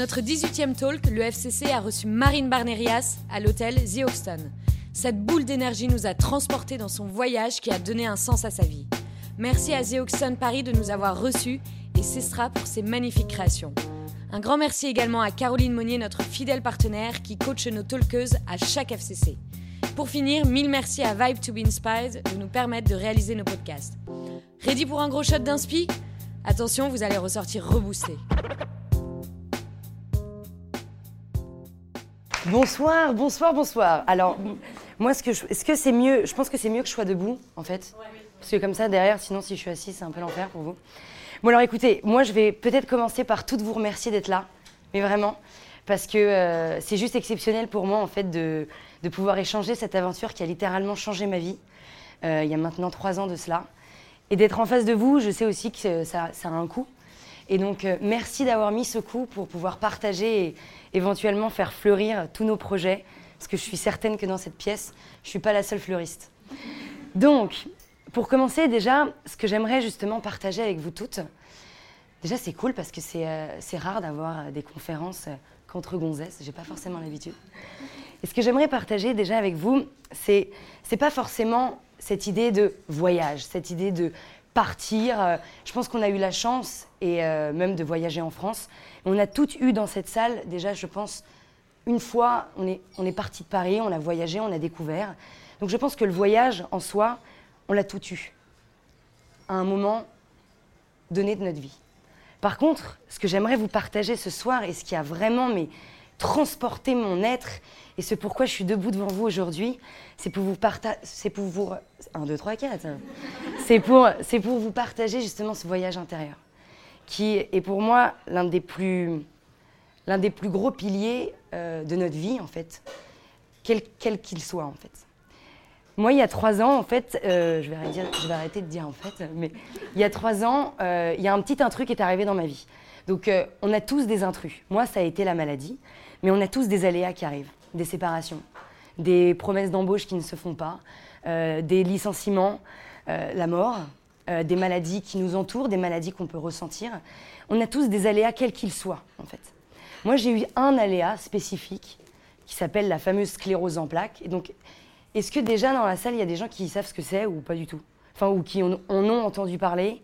notre 18e talk, le FCC a reçu Marine Barnerias à l'hôtel The Hoxton. Cette boule d'énergie nous a transportés dans son voyage qui a donné un sens à sa vie. Merci à The Hoxton Paris de nous avoir reçus et Cestra pour ses magnifiques créations. Un grand merci également à Caroline Monnier, notre fidèle partenaire qui coach nos talkeuses à chaque FCC. Pour finir, mille merci à Vibe to be Inspired de nous permettre de réaliser nos podcasts. Ready pour un gros shot d'inspi? Attention, vous allez ressortir reboosté. Bonsoir, bonsoir, bonsoir. Alors, moi, est-ce que, est-ce que c'est mieux Je pense que c'est mieux que je sois debout, en fait. Parce que comme ça, derrière, sinon, si je suis assise, c'est un peu l'enfer pour vous. Bon, alors écoutez, moi, je vais peut-être commencer par toutes vous remercier d'être là. Mais vraiment, parce que euh, c'est juste exceptionnel pour moi, en fait, de, de, pouvoir échanger cette aventure qui a littéralement changé ma vie. Euh, il y a maintenant trois ans de cela. Et d'être en face de vous, je sais aussi que ça, ça a un coût. Et donc, euh, merci d'avoir mis ce coup pour pouvoir partager et éventuellement faire fleurir tous nos projets. Parce que je suis certaine que dans cette pièce, je ne suis pas la seule fleuriste. Donc, pour commencer, déjà, ce que j'aimerais justement partager avec vous toutes, déjà, c'est cool parce que c'est euh, rare d'avoir des conférences euh, contre gonzesses. J'ai pas forcément l'habitude. Et ce que j'aimerais partager déjà avec vous, c'est c'est pas forcément cette idée de voyage, cette idée de partir. Euh, je pense qu'on a eu la chance, et euh, même de voyager en France. On a toutes eu dans cette salle, déjà, je pense, une fois, on est, on est parti de Paris, on a voyagé, on a découvert. Donc je pense que le voyage en soi, on l'a tout eu, à un moment donné de notre vie. Par contre, ce que j'aimerais vous partager ce soir, et ce qui a vraiment mais, transporté mon être, et ce pourquoi je suis debout devant vous aujourd'hui, c'est pour vous partager. C'est pour vous. 1, 2, 3, 4. C'est pour, pour vous partager justement ce voyage intérieur, qui est pour moi l'un des plus, des plus gros piliers euh, de notre vie, en fait, quel qu'il soit, en fait. Moi, il y a trois ans, en fait, euh, je, vais arrêter, de dire en fait, mais il y a trois ans, euh, il y a un petit intrus qui est arrivé dans ma vie. Donc, on a tous des intrus. Moi, ça a été la maladie, mais on a tous des aléas qui arrivent des séparations, des promesses d'embauche qui ne se font pas, des licenciements, la mort, euh, des maladies qui nous entourent, des maladies qu'on peut ressentir. On a tous des aléas quels qu'ils soient, en fait. Moi, j'ai eu un aléa spécifique qui s'appelle la fameuse sclérose en plaques. Et donc, est-ce que déjà dans la salle, il y a des gens qui savent ce que c'est ou pas du tout? Enfin, ou qui en ont entendu parler?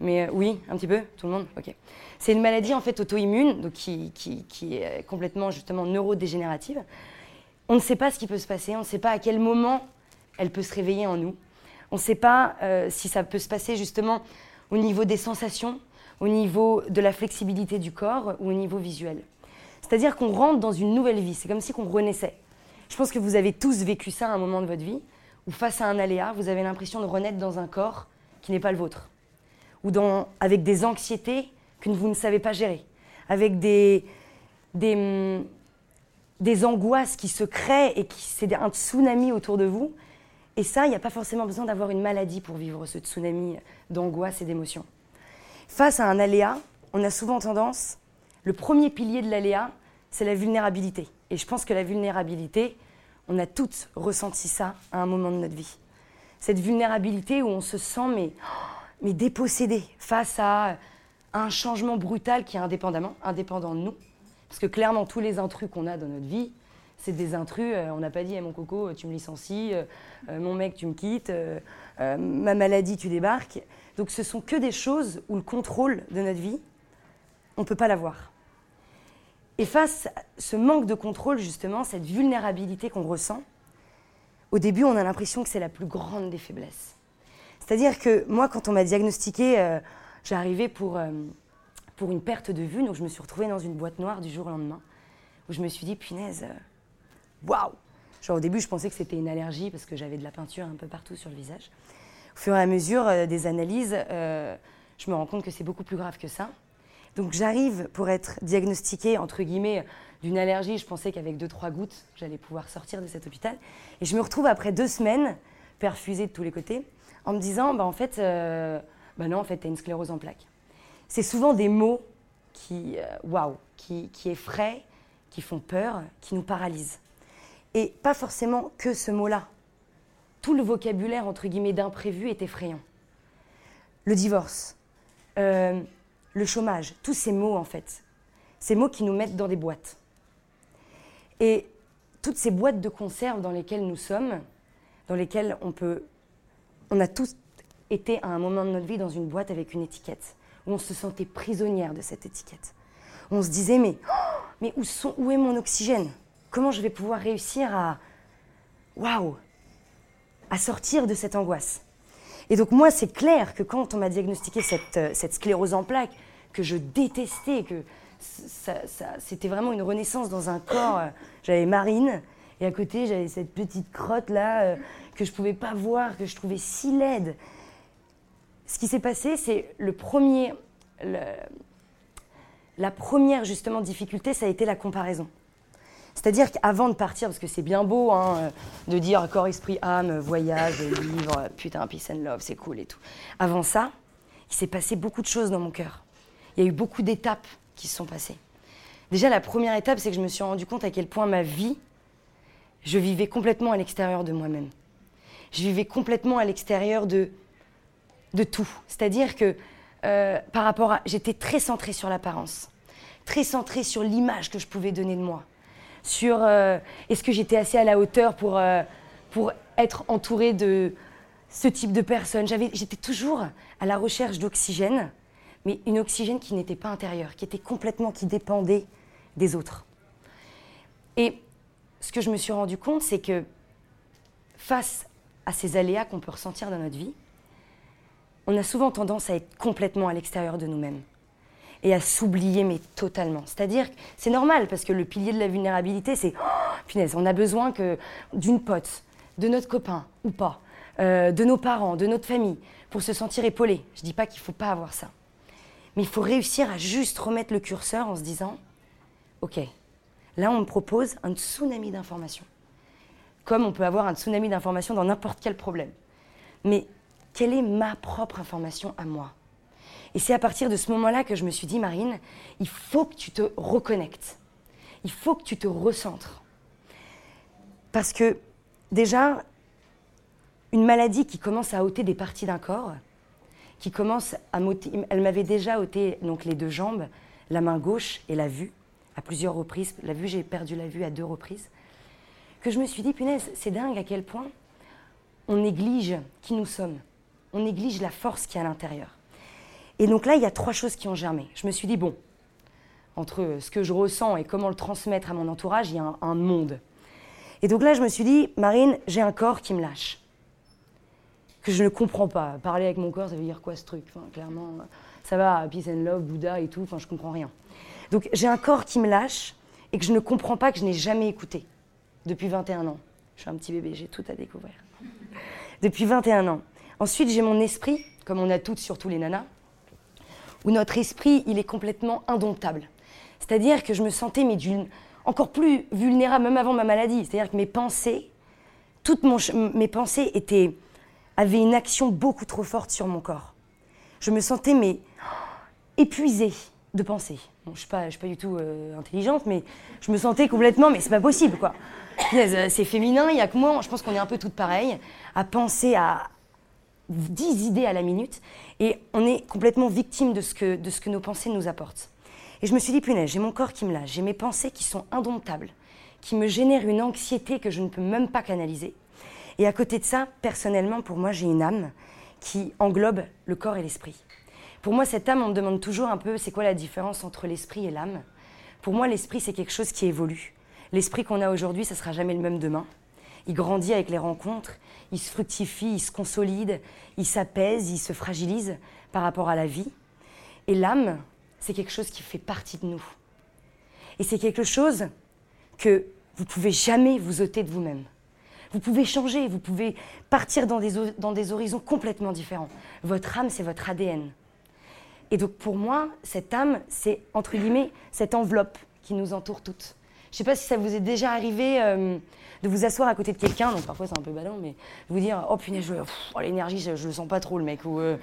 Mais oui, un petit peu, tout le monde Ok. C'est une maladie en fait auto-immune, donc qui, qui, est complètement justement neurodégénérative. On ne sait pas ce qui peut se passer, on ne sait pas à quel moment elle peut se réveiller en nous. On ne sait pas euh, si ça peut se passer justement au niveau des sensations, au niveau de la flexibilité du corps ou au niveau visuel. C'est-à-dire qu'on rentre dans une nouvelle vie, c'est comme si on renaissait. Je pense que vous avez tous vécu ça à un moment de votre vie, où face à un aléa, vous avez l'impression de renaître dans un corps qui n'est pas le vôtre, ou dans, avec des anxiétés que vous ne savez pas gérer, avec des, des, des angoisses qui se créent et qui c'est un tsunami autour de vous. Et ça, il n'y a pas forcément besoin d'avoir une maladie pour vivre ce tsunami d'angoisse et d'émotions. Face à un aléa, on a souvent tendance, le premier pilier de l'aléa, c'est la vulnérabilité. Et je pense que la vulnérabilité, on a toutes ressenti ça à un moment de notre vie. Cette vulnérabilité où on se sent mais, mais dépossédé face à un changement brutal qui est indépendamment, indépendant de nous. Parce que clairement, tous les intrus qu'on a dans notre vie, c'est des intrus. Euh, on n'a pas dit, mon coco, tu me licencies, euh, euh, mon mec, tu me quittes, ma maladie, tu débarques. Donc ce sont que des choses où le contrôle de notre vie, on ne peut pas l'avoir. Et face à ce manque de contrôle, justement, cette vulnérabilité qu'on ressent, au début, on a l'impression que c'est la plus grande des faiblesses. C'est-à-dire que moi, quand on m'a diagnostiqué J'arrivais pour, euh, pour une perte de vue, donc je me suis retrouvée dans une boîte noire du jour au lendemain, où je me suis dit, punaise, euh, waouh Genre au début, je pensais que c'était une allergie parce que j'avais de la peinture un peu partout sur le visage. Au fur et à mesure euh, des analyses, je me rends compte que c'est beaucoup plus grave que ça. Donc j'arrive pour être diagnostiquée, entre guillemets, d'une allergie. Je pensais qu'avec deux, trois gouttes, j'allais pouvoir sortir de cet hôpital. Et je me retrouve après deux semaines, perfusée de tous les côtés, en me disant, bah, en fait, ben non, en fait, tu as une sclérose en plaques. C'est souvent des mots qui, euh, qui, qui effraient, qui font peur, qui nous paralysent. Et pas forcément que ce mot-là. Tout le vocabulaire, entre guillemets, d'imprévu est effrayant. Le divorce, euh, le chômage, tous ces mots, en fait, ces mots qui nous mettent dans des boîtes. Et toutes ces boîtes de conserve dans lesquelles nous sommes, dans lesquelles on peut. On a tous été à un moment de notre vie dans une boîte avec une étiquette, où on se sentait prisonnière de cette étiquette. On se disait, mais, oh, mais où, sont, où est mon oxygène? Comment je vais pouvoir réussir à. Waouh À sortir de cette angoisse. Et donc, moi, c'est clair que quand on m'a diagnostiqué cette, euh, cette sclérose en plaques, que je détestais, que c'était vraiment une renaissance dans un corps. Euh, j'avais Marine, et à côté, j'avais cette petite crotte là euh, que je ne pouvais pas voir, que je trouvais si laide. Ce qui s'est passé, c'est le premier. la première, justement, difficulté, ça a été la comparaison. C'est-à-dire qu'avant de partir, parce que c'est bien beau hein, euh, de dire corps, esprit, âme, voyage, livre, putain, peace and love, c'est cool et tout. Avant ça, il s'est passé beaucoup de choses dans mon cœur. Il y a eu beaucoup d'étapes qui se sont passées. Déjà, la première étape, c'est que je me suis rendu compte à quel point ma vie, je vivais complètement à l'extérieur de moi-même. Je vivais complètement à l'extérieur de, de tout. C'est-à-dire que euh, par rapport à. J'étais très centrée sur l'apparence, très centrée sur l'image que je pouvais donner de moi, sur euh, est-ce que j'étais assez à la hauteur pour, euh, être entourée de ce type de personnes? J'étais toujours à la recherche d'oxygène mais une oxygène qui n'était pas intérieure, qui était complètement, qui dépendait des autres. Et ce que je me suis rendu compte, c'est que face à ces aléas qu'on peut ressentir dans notre vie, on a souvent tendance à être complètement à l'extérieur de nous-mêmes et à s'oublier, mais totalement. C'est-à-dire c'est normal, parce que le pilier de la vulnérabilité, c'est oh, punaise, on a besoin que d'une pote, de notre copain ou pas, euh, de nos parents, de notre famille, pour se sentir épaulé. Je ne dis pas qu'il ne faut pas avoir ça. Mais il faut réussir à juste remettre le curseur en se disant, OK, là on me propose un tsunami d'informations. Comme on peut avoir un tsunami d'informations dans n'importe quel problème. Mais quelle est ma propre information à moi? Et c'est à partir de ce moment-là que je me suis dit, Marine, il faut que tu te reconnectes. Il faut que tu te recentres. Parce que déjà, une maladie qui commence à ôter des parties d'un corps, qui commence à m'ôter. Elle m'avait déjà ôté donc, les deux jambes, la main gauche et la vue, à plusieurs reprises. La vue, j'ai perdu la vue à deux reprises. Que je me suis dit, punaise, c'est dingue à quel point on néglige qui nous sommes. On néglige la force qui est à l'intérieur. Et donc là, il y a trois choses qui ont germé. Je me suis dit, bon, entre ce que je ressens et comment le transmettre à mon entourage, il y a un, monde. Et donc là, je me suis dit, Marine, j'ai un corps qui me lâche que je ne comprends pas. Parler avec mon corps, ça veut dire quoi ce truc? Enfin, Clairement, ça va, peace and love, Bouddha et tout, enfin, je comprends rien. Donc j'ai un corps qui me lâche et que je ne comprends pas, que je n'ai jamais écouté depuis 21 ans. Je suis un petit bébé, j'ai tout à découvrir. Depuis 21 ans. Ensuite, j'ai mon esprit, comme on a toutes, surtout les nanas, où notre esprit, il est complètement indomptable. C'est-à-dire que je me sentais mais encore plus vulnérable, même avant ma maladie. C'est-à-dire que mes pensées, toutes mes pensées étaient avait une action beaucoup trop forte sur mon corps. Je me sentais mais épuisée de penser. je ne suis, pas, du tout euh, intelligente, mais je me sentais complètement, mais c'est pas possible quoi. Euh, c'est féminin, il y a que moi, je pense qu'on est un peu toutes pareilles, à penser à 10 idées à la minute, et on est complètement victime de ce que, de ce que nos pensées nous apportent. Et je me suis dit, punaise, j'ai mon corps qui me lâche, j'ai mes pensées qui sont indomptables, qui me génèrent une anxiété que je ne peux même pas canaliser. Et à côté de ça, personnellement, pour moi, j'ai une âme qui englobe le corps et l'esprit. Pour moi, cette âme, on me demande toujours un peu, c'est quoi la différence entre l'esprit et l'âme? Pour moi, l'esprit, c'est quelque chose qui évolue. L'esprit qu'on a aujourd'hui, ça sera jamais le même demain. Il grandit avec les rencontres, il se fructifie, il se consolide, il s'apaise, il se fragilise par rapport à la vie. Et l'âme, c'est quelque chose qui fait partie de nous. Et c'est quelque chose que vous pouvez jamais vous ôter de vous-même. Vous pouvez changer, vous pouvez partir dans des, dans des horizons complètement différents. Votre âme, c'est votre ADN. Et donc pour moi, cette âme, c'est entre guillemets cette enveloppe qui nous entoure toutes. Je ne sais pas si ça vous est déjà arrivé euh, de vous asseoir à côté de quelqu'un, donc parfois c'est un peu badant, mais de vous dire Oh punaise, oh, l'énergie, je, ne le sens pas trop le mec, ou, euh,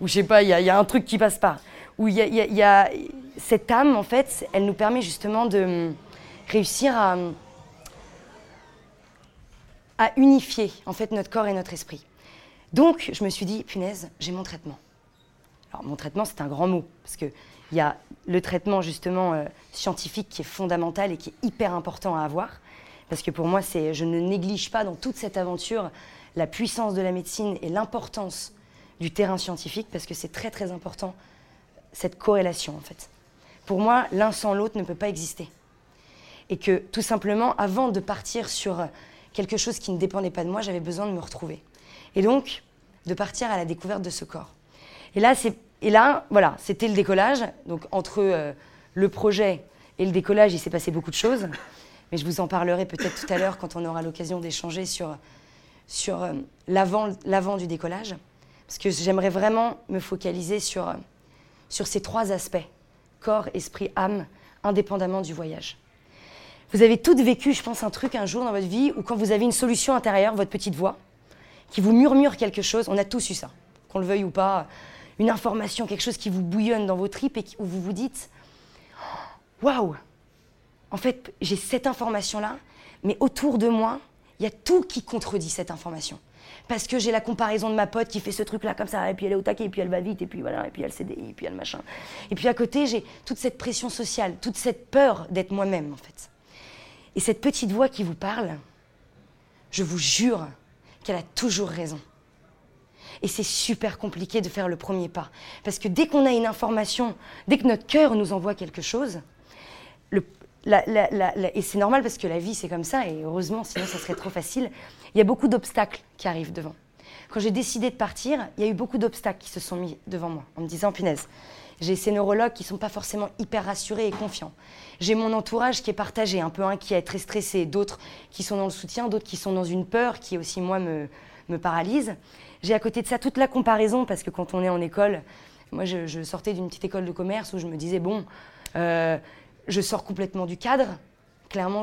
ou je sais pas, il y, a un truc qui passe pas. Ou il y, y a, cette âme, en fait, elle nous permet justement de réussir à à unifier en fait notre corps et notre esprit. Donc je me suis dit, punaise, j'ai mon traitement. Alors mon traitement, c'est un grand mot, parce que il y a le traitement justement euh, scientifique qui est fondamental et qui est hyper important à avoir. Parce que pour moi, je ne néglige pas dans toute cette aventure la puissance de la médecine et l'importance du terrain scientifique, parce que c'est très très important, cette corrélation en fait. Pour moi, l'un sans l'autre ne peut pas exister. Et que tout simplement, avant de partir sur quelque chose qui ne dépendait pas de moi, j'avais besoin de me retrouver. Et donc, de partir à la découverte de ce corps. Et là, c'est, et là voilà, c'était le décollage. Donc, entre euh, le projet et le décollage, il s'est passé beaucoup de choses. Mais je vous en parlerai peut-être tout à l'heure quand on aura l'occasion d'échanger sur, sur euh, l'avant, du décollage. Parce que j'aimerais vraiment me focaliser sur, sur ces trois aspects corps, esprit, âme, indépendamment du voyage. Vous avez toutes vécu, je pense, un truc un jour dans votre vie où quand vous avez une solution intérieure, votre petite voix, qui vous murmure quelque chose, on a tous eu ça, qu'on le veuille ou pas, une information, quelque chose qui vous bouillonne dans vos tripes et où vous vous dites Waouh En fait, j'ai cette information-là, mais autour de moi, il y a tout qui contredit cette information parce que j'ai la comparaison de ma pote qui fait ce truc-là comme ça, et puis elle est au taquet, et puis elle va vite, et puis voilà, et puis elle CDI, et puis elle machin. Et puis à côté, j'ai toute cette pression sociale, toute cette peur d'être moi-même, en fait. Et cette petite voix qui vous parle, je vous jure qu'elle a toujours raison. Et c'est super compliqué de faire le premier pas. Parce que dès qu'on a une information, dès que notre cœur nous envoie quelque chose, le, et c'est normal parce que la vie c'est comme ça, et heureusement, sinon ça serait trop facile, il y a beaucoup d'obstacles qui arrivent devant. Quand j'ai décidé de partir, il y a eu beaucoup d'obstacles qui se sont mis devant moi, en me disant, punaise, j'ai ces neurologues qui ne sont pas forcément hyper rassurés et confiants. J'ai mon entourage qui est partagé, un peu inquiet, très stressé, d'autres qui sont dans le soutien, d'autres qui sont dans une peur qui aussi, moi, me, me paralyse. J'ai à côté de ça toute la comparaison, parce que quand on est en école, moi, je, sortais d'une petite école de commerce où je me disais, bon, euh, je sors complètement du cadre. Clairement,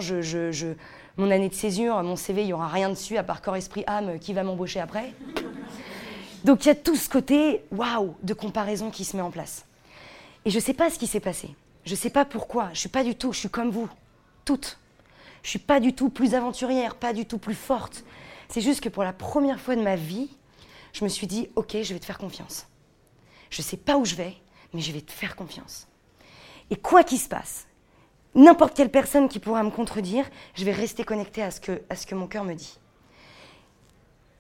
mon année de césure, mon CV, il n'y aura rien dessus à part corps, esprit, âme, qui va m'embaucher après. Donc il y a tout ce côté, waouh, de comparaison qui se met en place. Et je ne sais pas ce qui s'est passé. Je ne sais pas pourquoi. Je ne suis pas du tout, je suis comme vous, toutes. Je ne suis pas du tout plus aventurière, pas du tout plus forte. C'est juste que pour la première fois de ma vie, je me suis dit, ok, je vais te faire confiance. Je ne sais pas où je vais, mais je vais te faire confiance. Et quoi qu'il se passe, n'importe quelle personne qui pourra me contredire, je vais rester connectée à ce que, à ce que mon cœur me dit.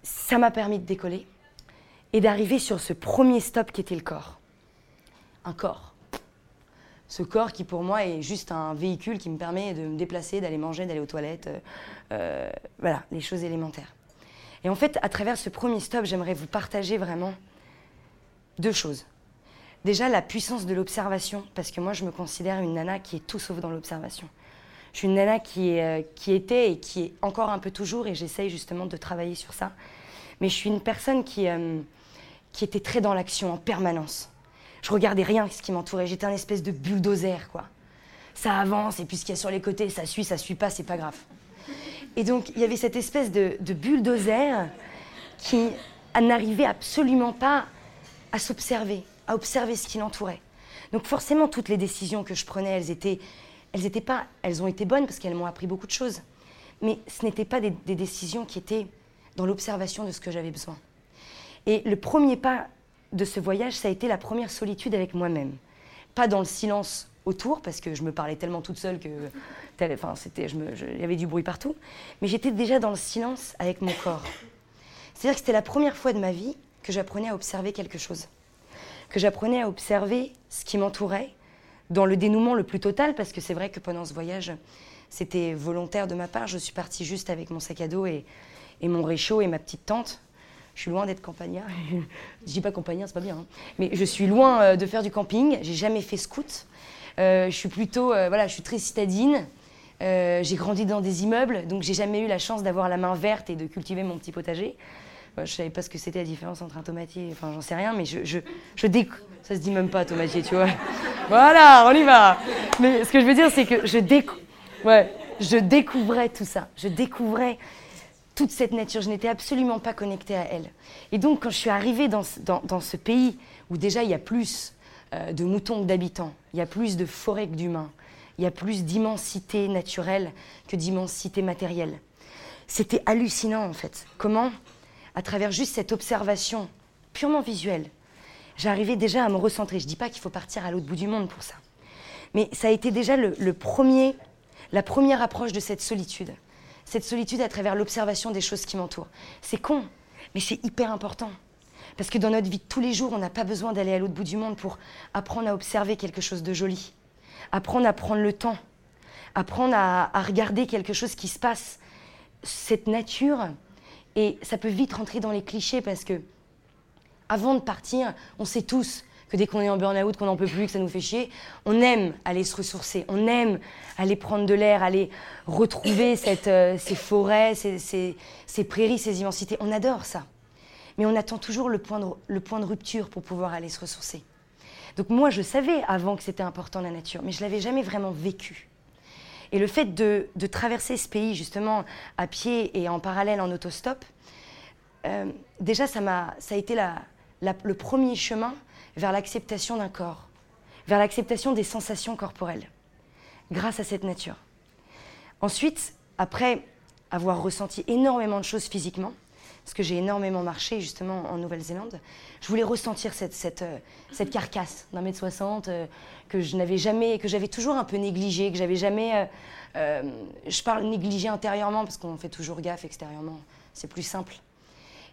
Ça m'a permis de décoller et d'arriver sur ce premier stop qui était le corps. Un corps. Ce corps qui pour moi est juste un véhicule qui me permet de me déplacer, d'aller manger, d'aller aux toilettes, euh, voilà, les choses élémentaires. Et en fait, à travers ce premier stop, j'aimerais vous partager vraiment deux choses. Déjà, la puissance de l'observation, parce que moi, je me considère une nana qui est tout sauf dans l'observation. Je suis une nana qui, euh, qui était et qui est encore un peu toujours, et j'essaye justement de travailler sur ça. Mais je suis une personne qui, euh, qui était très dans l'action en permanence. Je regardais rien ce qui m'entourait. J'étais un espèce de bulldozer, quoi. Ça avance, et puis ce qu'il y a sur les côtés, ça suit, ça suit pas, c'est pas grave. Et donc, il y avait cette espèce de, de bulldozer qui n'arrivait absolument pas à s'observer à observer ce qui l'entourait. Donc forcément, toutes les décisions que je prenais, elles étaient, elles étaient pas, elles ont été bonnes parce qu'elles m'ont appris beaucoup de choses. Mais ce n'étaient pas des, décisions qui étaient dans l'observation de ce que j'avais besoin. Et le premier pas de ce voyage, ça a été la première solitude avec moi-même. Pas dans le silence autour, parce que je me parlais tellement toute seule que, enfin, c'était, il y avait du bruit partout. Mais j'étais déjà dans le silence avec mon corps. C'est-à-dire que c'était la première fois de ma vie que j'apprenais à observer quelque chose que j'apprenais à observer ce qui m'entourait dans le dénouement le plus total, parce que c'est vrai que pendant ce voyage, c'était volontaire de ma part. Je suis partie juste avec mon sac à dos et, mon réchaud et ma petite tente. Je suis loin d'être campagnard. je dis pas campagnard, c'est pas bien. Hein. Mais je suis loin euh, de faire du camping. J'ai jamais fait scout. Euh, je suis plutôt, euh, voilà, je suis très citadine. j'ai grandi dans des immeubles, donc j'ai jamais eu la chance d'avoir la main verte et de cultiver mon petit potager. Je savais pas ce que c'était la différence entre un tomatier, enfin j'en sais rien, mais je, je, je Ça se dit même pas tomatier, tu vois. voilà, on y va. Mais ce que je veux dire, c'est que je, ouais, je découvrais tout ça. Je découvrais toute cette nature. Je n'étais absolument pas connectée à elle. Et donc, quand je suis arrivée dans, dans, dans ce pays où déjà il y a plus euh, de moutons que d'habitants, il y a plus de forêts que d'humains, il y a plus d'immensité naturelle que d'immensité matérielle. C'était hallucinant en fait. Comment à travers juste cette observation purement visuelle, j'arrivais déjà à me recentrer. Je ne dis pas qu'il faut partir à l'autre bout du monde pour ça. Mais ça a été déjà le, premier, la première approche de cette solitude. Cette solitude à travers l'observation des choses qui m'entourent. C'est con, mais c'est hyper important. Parce que dans notre vie de tous les jours, on n'a pas besoin d'aller à l'autre bout du monde pour apprendre à observer quelque chose de joli, apprendre à prendre le temps, apprendre à, regarder quelque chose qui se passe. Cette nature, et ça peut vite rentrer dans les clichés parce que avant de partir, on sait tous que dès qu'on est en burn-out, qu'on n'en peut plus, que ça nous fait chier, on aime aller se ressourcer, on aime aller prendre de l'air, aller retrouver cette, euh, ces forêts, ces, ces, prairies, ces immensités. On adore ça. Mais on attend toujours le point, de, le point de rupture pour pouvoir aller se ressourcer. Donc moi, je savais avant que c'était important la nature, mais je l'avais jamais vraiment vécu. Et le fait de, traverser ce pays justement à pied et en parallèle en autostop, euh, déjà ça, a, été le premier chemin vers l'acceptation d'un corps, vers l'acceptation des sensations corporelles, grâce à cette nature. Ensuite, après avoir ressenti énormément de choses physiquement, parce que j'ai énormément marché justement en Nouvelle-Zélande, je voulais ressentir cette, cette, euh, cette carcasse d'un mètre soixante euh, que je n'avais jamais, que j'avais toujours un peu négligée, que j'avais jamais. Euh, je parle négligée intérieurement parce qu'on fait toujours gaffe extérieurement, c'est plus simple.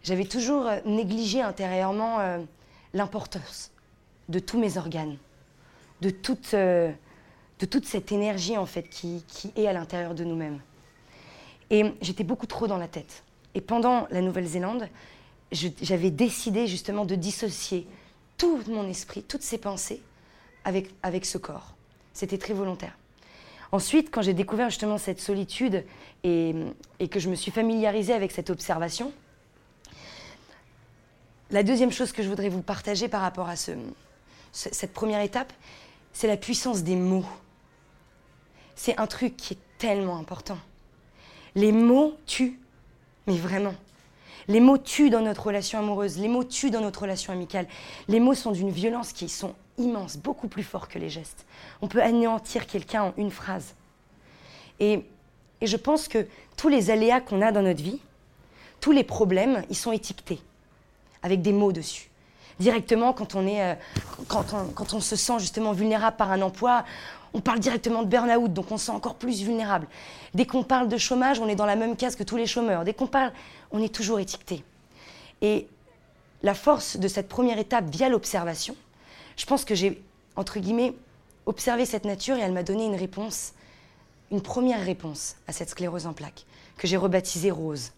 J'avais toujours négligé intérieurement l'importance de tous mes organes, de toute, de toute cette énergie en fait qui, qui est à l'intérieur de nous-mêmes. Et j'étais beaucoup trop dans la tête. Et pendant la Nouvelle-Zélande, j'avais décidé justement de dissocier tout mon esprit, toutes ces pensées avec, avec ce corps. C'était très volontaire. Ensuite, quand j'ai découvert justement cette solitude et, et, que je me suis familiarisée avec cette observation, la deuxième chose que je voudrais vous partager par rapport à ce, cette première étape, c'est la puissance des mots. C'est un truc qui est tellement important. Les mots tuent mais vraiment. Les mots tuent dans notre relation amoureuse, les mots tuent dans notre relation amicale. Les mots sont d'une violence qui sont immenses, beaucoup plus forts que les gestes. On peut anéantir quelqu'un en une phrase. Et, et je pense que tous les aléas qu'on a dans notre vie, tous les problèmes, ils sont étiquetés avec des mots dessus directement quand on, est, euh, quand, quand on se sent justement vulnérable par un emploi, on parle directement de burn-out, donc on se sent encore plus vulnérable. Dès qu'on parle de chômage, on est dans la même case que tous les chômeurs. Dès qu'on parle, on est toujours étiqueté. Et la force de cette première étape via l'observation, je pense que j'ai, entre guillemets, observé cette nature et elle m'a donné une réponse, une première réponse à cette sclérose en plaques, que j'ai rebaptisée rose.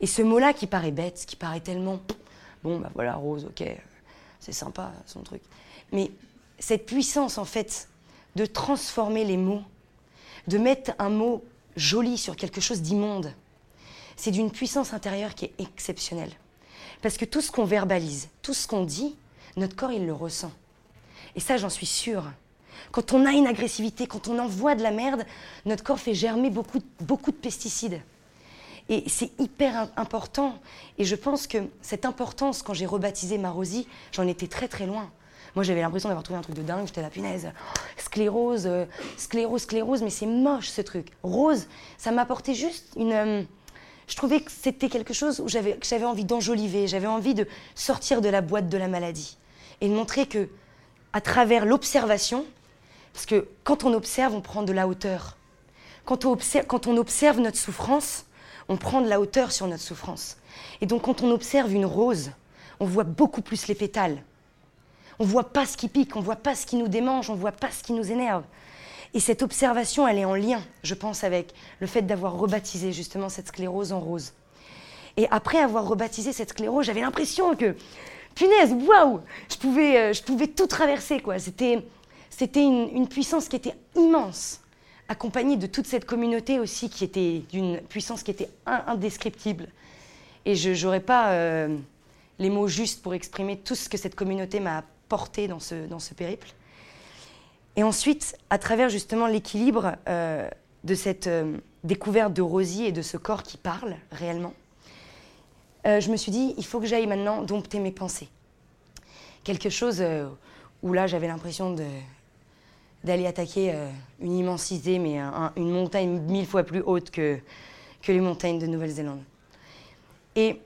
Et ce mot-là qui paraît bête, qui paraît tellement, bon, bah voilà, rose, ok, c'est sympa son truc. Mais cette puissance, en fait, de transformer les mots, de mettre un mot joli sur quelque chose d'immonde. C'est d'une puissance intérieure qui est exceptionnelle. Parce que tout ce qu'on verbalise, tout ce qu'on dit, notre corps, il le ressent. Et ça, j'en suis sûre. Quand on a une agressivité, quand on envoie de la merde, notre corps fait germer beaucoup, beaucoup de pesticides. Et c'est hyper important. Et je pense que cette importance, quand j'ai rebaptisé ma Rosie, j'en étais très très loin. Moi, j'avais l'impression d'avoir trouvé un truc de dingue. J'étais la punaise. sclérose, euh, sclérose, sclérose, mais c'est moche ce truc. Rose, ça m'apportait juste une. Euh, je trouvais que c'était quelque chose où j'avais, que j'avais envie d'enjoliver. J'avais envie de sortir de la boîte de la maladie et de montrer que, à travers l'observation, parce que quand on observe, on prend de la hauteur. Quand on observe, quand on observe notre souffrance, on prend de la hauteur sur notre souffrance. Et donc, quand on observe une rose, on voit beaucoup plus les pétales on voit pas ce qui pique, on voit pas ce qui nous démange, on voit pas ce qui nous énerve. Et cette observation, elle est en lien, je pense, avec le fait d'avoir rebaptisé justement cette sclérose en rose. Et après avoir rebaptisé cette sclérose, j'avais l'impression que, punaise, waouh, je pouvais, euh, je pouvais tout traverser, quoi. C'était, c'était une, puissance qui était immense, accompagnée de toute cette communauté aussi qui était d'une puissance qui était indescriptible. Et je n'aurais pas euh, les mots justes pour exprimer tout ce que cette communauté m'a porté dans ce, dans ce périple. Et ensuite, à travers justement l'équilibre euh, de cette euh, découverte de Rosie et de ce corps qui parle réellement, euh, je me suis dit, il faut que j'aille maintenant dompter mes pensées. Quelque chose où là, j'avais l'impression d'aller attaquer une immensité, mais une montagne mille fois plus haute que, que les montagnes de Nouvelle-Zélande. Et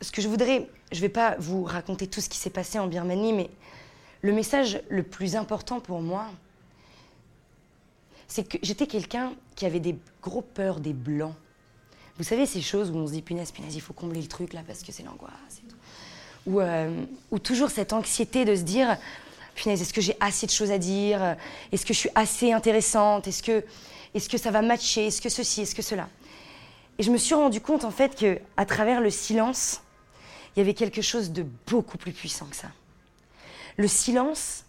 ce que je voudrais, je ne vais pas vous raconter tout ce qui s'est passé en Birmanie, mais le message le plus important pour moi, c'est que j'étais quelqu'un qui avait des gros peurs des blancs. Vous savez, ces choses où on se dit, punaise, punaise, il faut combler le truc là parce que c'est l'angoisse et tout. Ou, euh, ou toujours cette anxiété de se dire, punaise, est-ce que j'ai assez de choses à dire? Est-ce que je suis assez intéressante? Est-ce que, est que ça va matcher? Est-ce que ceci? Est-ce que cela? Et je me suis rendu compte en fait que à travers le silence, il y avait quelque chose de beaucoup plus puissant que ça. Le silence,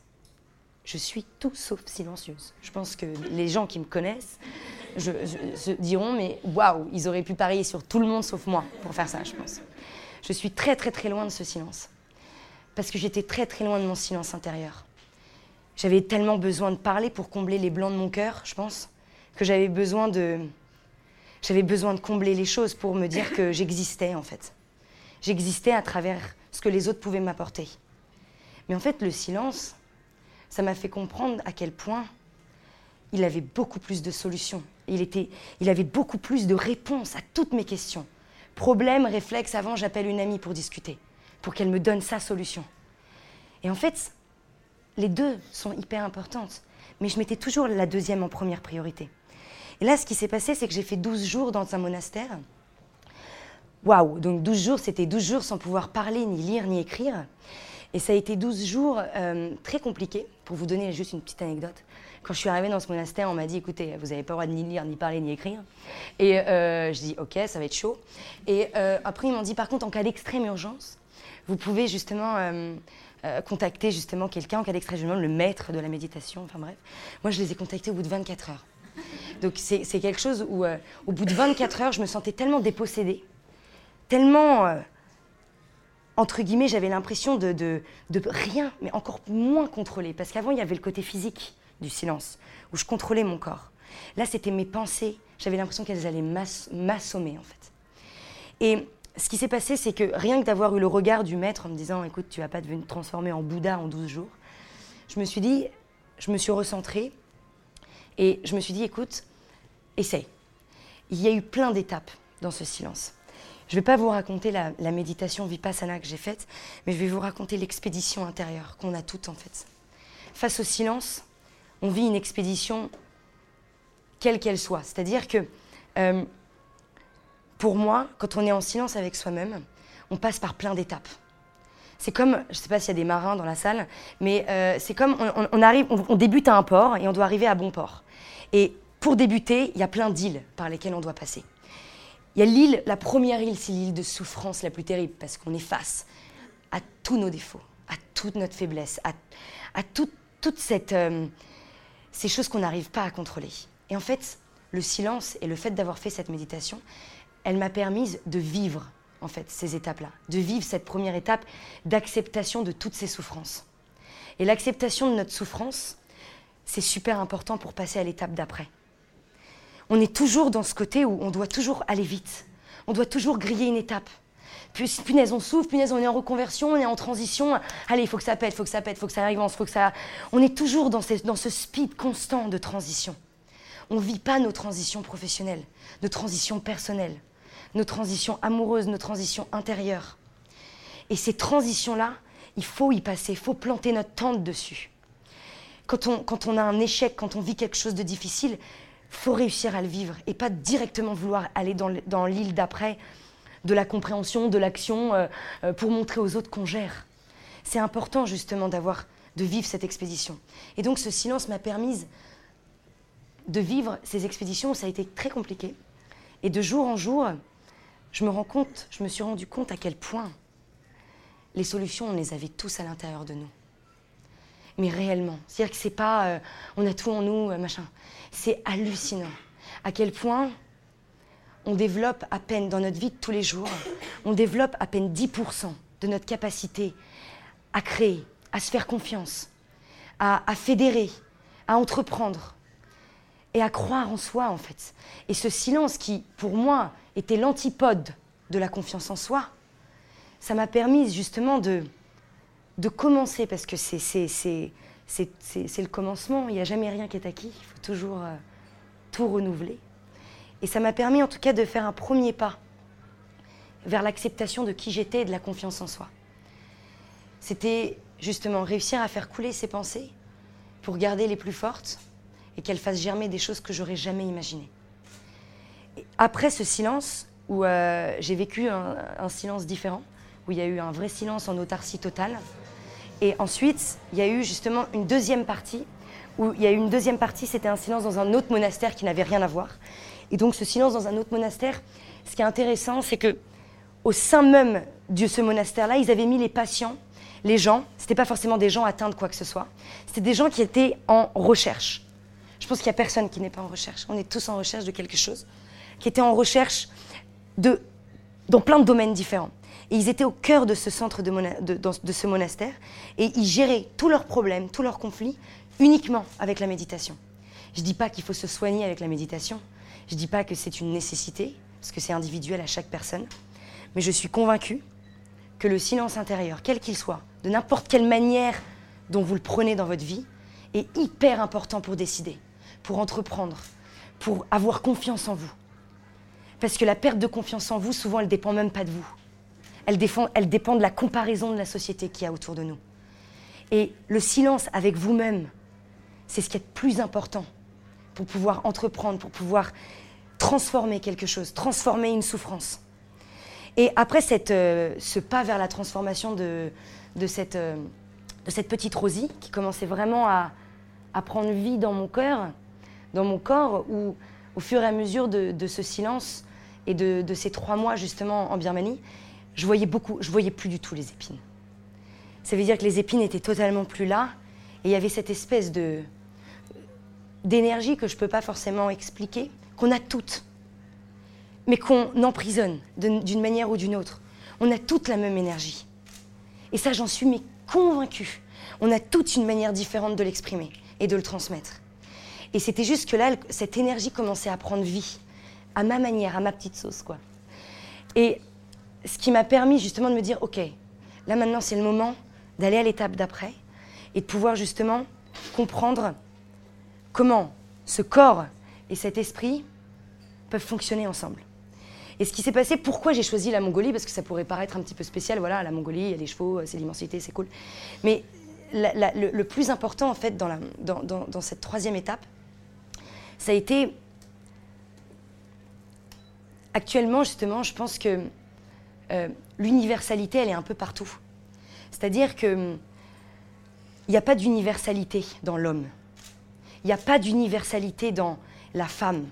je suis tout sauf silencieuse. Je pense que les gens qui me connaissent se diront, mais waouh, ils auraient pu parier sur tout le monde sauf moi pour faire ça, je pense. Je suis très très très loin de ce silence. Parce que j'étais très très loin de mon silence intérieur. J'avais tellement besoin de parler pour combler les blancs de mon cœur, je pense, que j'avais besoin de... J'avais besoin de combler les choses pour me dire que j'existais en fait. J'existais à travers ce que les autres pouvaient m'apporter. Mais en fait, le silence, ça m'a fait comprendre à quel point il avait beaucoup plus de solutions. Il, était, il avait beaucoup plus de réponses à toutes mes questions. Problème, réflexe, avant, j'appelle une amie pour discuter, pour qu'elle me donne sa solution. Et en fait, les deux sont hyper importantes, mais je mettais toujours la deuxième en première priorité. Et là, ce qui s'est passé, c'est que j'ai fait 12 jours dans un monastère. Waouh Donc 12 jours, c'était 12 jours sans pouvoir parler, ni lire, ni écrire. Et ça a été 12 jours euh, très compliqués. Pour vous donner juste une petite anecdote, quand je suis arrivée dans ce monastère, on m'a dit écoutez, vous n'avez pas le droit de ni lire, ni parler, ni écrire. Et euh, je dis ok, ça va être chaud. Et euh, après, ils m'ont dit par contre, en cas d'extrême urgence, vous pouvez justement contacter justement quelqu'un en cas d'extrême urgence, le maître de la méditation. Enfin bref, moi je les ai contactés au bout de 24 heures. Donc c'est quelque chose où, au bout de 24 heures, je me sentais tellement dépossédée, tellement entre guillemets, j'avais l'impression de, rien, mais encore moins contrôler. Parce qu'avant, il y avait le côté physique du silence, où je contrôlais mon corps. Là, c'était mes pensées. J'avais l'impression qu'elles allaient m'assommer, en fait. Et ce qui s'est passé, c'est que rien que d'avoir eu le regard du maître en me disant Écoute, tu vas pas devenir transformer en Bouddha en 12 jours, je me suis dit, je me suis recentrée et je me suis dit Écoute, essaye. Il y a eu plein d'étapes dans ce silence. Je ne vais pas vous raconter la, méditation vipassana que j'ai faite, mais je vais vous raconter l'expédition intérieure qu'on a toutes en fait. Face au silence, on vit une expédition quelle qu'elle soit. C'est-à-dire que euh, pour moi, quand on est en silence avec soi-même, on passe par plein d'étapes. C'est comme, je ne sais pas s'il y a des marins dans la salle, mais euh, c'est comme on, arrive, on, débute à un port et on doit arriver à bon port. Et pour débuter, il y a plein d'îles par lesquelles on doit passer. Il y a l'île, la première île, c'est l'île de souffrance la plus terrible, parce qu'on est face à tous nos défauts, à toute notre faiblesse, à, toutes cette, euh, ces choses qu'on n'arrive pas à contrôler. Et en fait, le silence et le fait d'avoir fait cette méditation, elle m'a permis de vivre en fait ces étapes-là, de vivre cette première étape d'acceptation de toutes ces souffrances. Et l'acceptation de notre souffrance, c'est super important pour passer à l'étape d'après on est toujours dans ce côté où on doit toujours aller vite. On doit toujours griller une étape. Puis, punaise, on souffre, punaise, on est en reconversion, on est en transition. Allez, il faut que ça pète, il faut que ça pète, il faut que ça arrive, faut que ça. On est toujours dans, dans ce speed constant de transition. On ne vit pas nos transitions professionnelles, nos transitions personnelles, nos transitions amoureuses, nos transitions intérieures. Et ces transitions-là, il faut y passer, il faut planter notre tente dessus. Quand on, quand on a un échec, quand on vit quelque chose de difficile, faut réussir à le vivre et pas directement vouloir aller dans l'île d'après de la compréhension, de l'action, euh, euh, pour montrer aux autres qu'on gère. C'est important justement d'avoir, de vivre cette expédition. Et donc ce silence m'a permis de vivre ces expéditions ça a été très compliqué. Et de jour en jour, je me rends compte, je me suis rendu compte à quel point les solutions, on les avait tous à l'intérieur de nous mais réellement. C'est-à-dire que c'est pas euh, on a tout en nous, euh, machin. C'est hallucinant à quel point on développe à peine dans notre vie de tous les jours, on développe à peine 10% de notre capacité à créer, à se faire confiance, à, à fédérer, à entreprendre et à croire en soi en fait. Et ce silence qui, pour moi, était l'antipode de la confiance en soi, ça m'a permis justement de, de commencer, parce que c'est le commencement, il n'y a jamais rien qui est acquis, il faut toujours euh, tout renouveler. Et ça m'a permis en tout cas de faire un premier pas vers l'acceptation de qui j'étais et de la confiance en soi. C'était justement réussir à faire couler ses pensées pour garder les plus fortes et qu'elles fassent germer des choses que j'aurais jamais imaginées. après ce silence, où euh, j'ai vécu un, silence différent, où il y a eu un vrai silence en autarcie totale, et ensuite il y a eu justement une deuxième partie, où il y a eu une deuxième partie, c'était un silence dans un autre monastère qui n'avait rien à voir. Et donc ce silence dans un autre monastère, ce qui est intéressant, c'est que au sein même de ce monastère-là, ils avaient mis les patients les gens, ce n'étaient pas forcément des gens atteints de quoi que ce soit, c'était des gens qui étaient en recherche. Je pense qu'il n'y a personne qui n'est pas en recherche. On est tous en recherche de quelque chose, qui étaient en recherche dans plein de domaines différents. Et ils étaient au cœur de ce centre de, ce monastère et ils géraient tous leurs problèmes, tous leurs conflits uniquement avec la méditation. Je ne dis pas qu'il faut se soigner avec la méditation. Je ne dis pas que c'est une nécessité, parce que c'est individuel à chaque personne. Mais je suis convaincue que le silence intérieur, quel qu'il soit, de n'importe quelle manière dont vous le prenez dans votre vie, est hyper important pour décider, pour entreprendre, pour avoir confiance en vous. Parce que la perte de confiance en vous, souvent, elle dépend même pas de vous. Elle, dépend de la comparaison de la société qui y a autour de nous. Et le silence avec vous-même, c'est ce qui est le plus important pour pouvoir entreprendre, pour pouvoir transformer quelque chose, transformer une souffrance. Et après cette, euh, ce pas vers la transformation de, de, cette, euh, de cette petite Rosie, qui commençait vraiment à, à, prendre vie dans mon cœur, dans mon corps, où au fur et à mesure de, de ce silence et de, de, ces trois mois justement en Birmanie, je voyais beaucoup, je voyais plus du tout les épines. Ça veut dire que les épines étaient totalement plus là, et il y avait cette espèce de d'énergie que je peux pas forcément expliquer, qu'on a toutes mais qu'on emprisonne d'une manière ou d'une autre. On a toute la même énergie. Et ça, j'en suis mais convaincue. On a toute une manière différente de l'exprimer et de le transmettre. Et c'était juste que là, cette énergie commençait à prendre vie, à ma manière, à ma petite sauce, quoi. Et ce qui m'a permis justement de me dire, ok, là maintenant c'est le moment d'aller à l'étape d'après et de pouvoir justement comprendre comment ce corps et cet esprit peuvent fonctionner ensemble. Et ce qui s'est passé, pourquoi j'ai choisi la Mongolie Parce que ça pourrait paraître un petit peu spécial. Voilà, la Mongolie, il y a des chevaux, c'est l'immensité, c'est cool. Mais le, plus important, en fait, dans, cette troisième étape, ça a été. Actuellement, justement, je pense que euh, l'universalité, elle est un peu partout. C'est-à-dire que il n'y a pas d'universalité dans l'homme. Il n'y a pas d'universalité dans la femme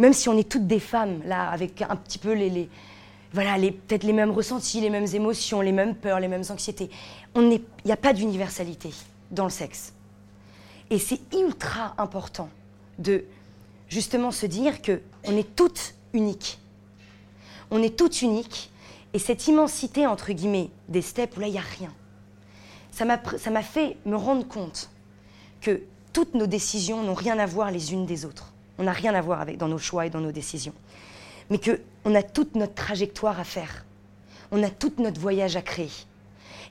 même si on est toutes des femmes, là, avec un petit peu les, voilà, les, peut-être les mêmes ressentis, les mêmes émotions, les mêmes peurs, les mêmes anxiétés. Il n'y a pas d'universalité dans le sexe. Et c'est ultra important de justement se dire que on est toutes uniques. On est toutes uniques. Et cette immensité, entre guillemets, des steppes où là, il n'y a rien, ça m'a fait me rendre compte que toutes nos décisions n'ont rien à voir les unes des autres. On n'a rien à voir avec dans nos choix et dans nos décisions. Mais qu'on a toute notre trajectoire à faire. On a tout notre voyage à créer.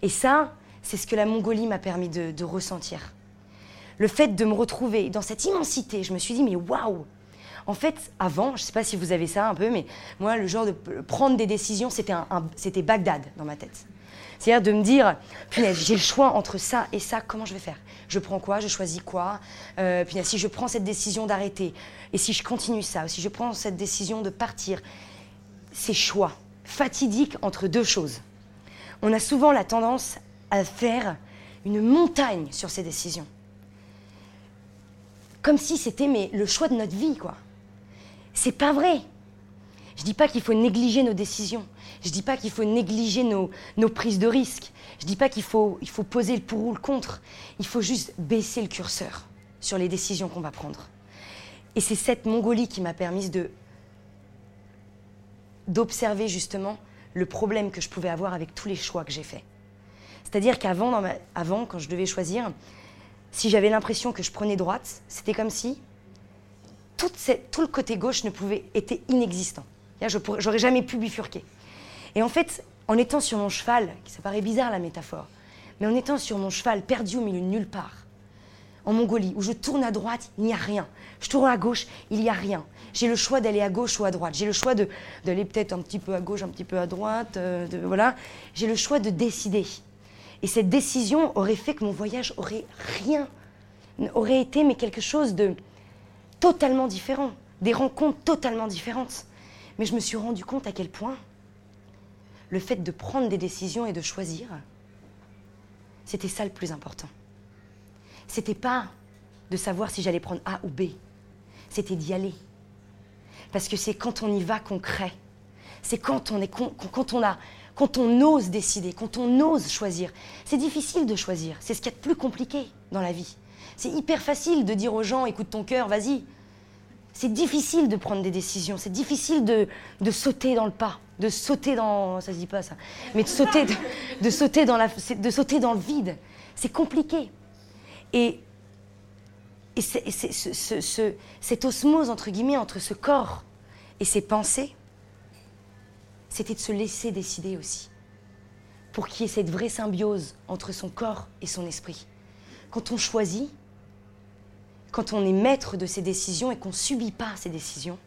Et ça, c'est ce que la Mongolie m'a permis de, de, ressentir. Le fait de me retrouver dans cette immensité, je me suis dit, mais waouh En fait, avant, je ne sais pas si vous avez ça un peu, mais moi, le genre de prendre des décisions, c'était Bagdad dans ma tête. C'est-à-dire de me dire, j'ai le choix entre ça et ça, comment je vais faire? Je prends quoi? Je choisis quoi? Euh, si je prends cette décision d'arrêter, et si je continue ça, ou si je prends cette décision de partir, ces choix fatidiques entre deux choses. On a souvent la tendance à faire une montagne sur ces décisions. Comme si c'était le choix de notre vie, quoi. C'est pas vrai. Je dis pas qu'il faut négliger nos décisions. Je dis pas qu'il faut négliger nos, prises de risques. Je dis pas qu'il faut, il faut poser le pour ou le contre. Il faut juste baisser le curseur sur les décisions qu'on va prendre. Et c'est cette Mongolie qui m'a permis de d'observer justement le problème que je pouvais avoir avec tous les choix que j'ai faits. C'est-à-dire qu'avant, avant, quand je devais choisir, si j'avais l'impression que je prenais droite, c'était comme si tout le côté gauche ne pouvait était inexistant. Je n'aurais jamais pu bifurquer. Et en fait, en étant sur mon cheval, ça paraît bizarre la métaphore, mais en étant sur mon cheval perdu au milieu de nulle part, en Mongolie, où je tourne à droite, il n'y a rien. Je tourne à gauche, il n'y a rien. J'ai le choix d'aller à gauche ou à droite. J'ai le choix d'aller peut-être un petit peu à gauche, un petit peu à droite. Euh, voilà. J'ai le choix de décider. Et cette décision aurait fait que mon voyage aurait rien, aurait été mais quelque chose de totalement différent, des rencontres totalement différentes. Mais je me suis rendu compte à quel point le fait de prendre des décisions et de choisir, c'était ça le plus important. C'était pas de savoir si j'allais prendre A ou B, c'était d'y aller. Parce que c'est quand on y va qu'on crée. C'est quand on est quand on a quand on ose décider, quand on ose choisir. C'est difficile de choisir, c'est ce qu'il y a plus compliqué dans la vie. C'est hyper facile de dire aux gens écoute ton cœur, vas-y. C'est difficile de prendre des décisions, c'est difficile de, de, sauter dans le pas, de sauter dans ça se dit pas ça, mais de sauter de, sauter dans la de sauter dans le vide. C'est compliqué. Et et ce, cette osmose, entre guillemets, entre ce corps et ses pensées, c'était de se laisser décider aussi, pour qu'il y ait cette vraie symbiose entre son corps et son esprit. Quand on choisit, quand on est maître de ses décisions et qu'on ne subit pas ses décisions,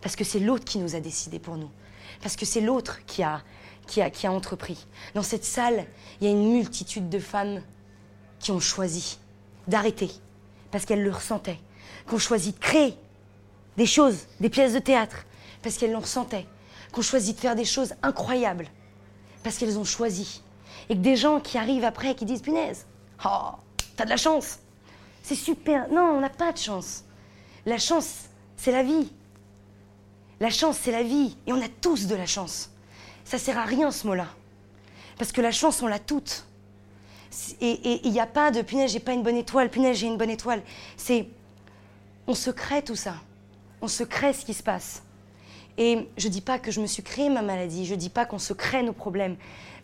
parce que c'est l'autre qui nous a décidé pour nous, parce que c'est l'autre qui a, qui, a, qui a entrepris. Dans cette salle, il y a une multitude de femmes qui ont choisi d'arrêter, parce qu'elles le ressentaient, qui ont choisi de créer des choses, des pièces de théâtre, parce qu'elles le ressentaient, qu'on choisit de faire des choses incroyables parce qu'elles ont choisi. Et que des gens qui arrivent après qui disent punaise, oh, t'as de la chance. C'est super. Non, on n'a pas de chance. La chance, c'est la vie. La chance, c'est la vie. Et on a tous de la chance. Ça sert à rien ce mot-là. Parce que la chance, on l'a toute. Et il n'y a pas de punaise, j'ai pas une bonne étoile, punaise, j'ai une bonne étoile. C'est. On se crée tout ça. On se crée ce qui se passe. Et je ne dis pas que je me suis créé ma maladie, je ne dis pas qu'on se crée nos problèmes,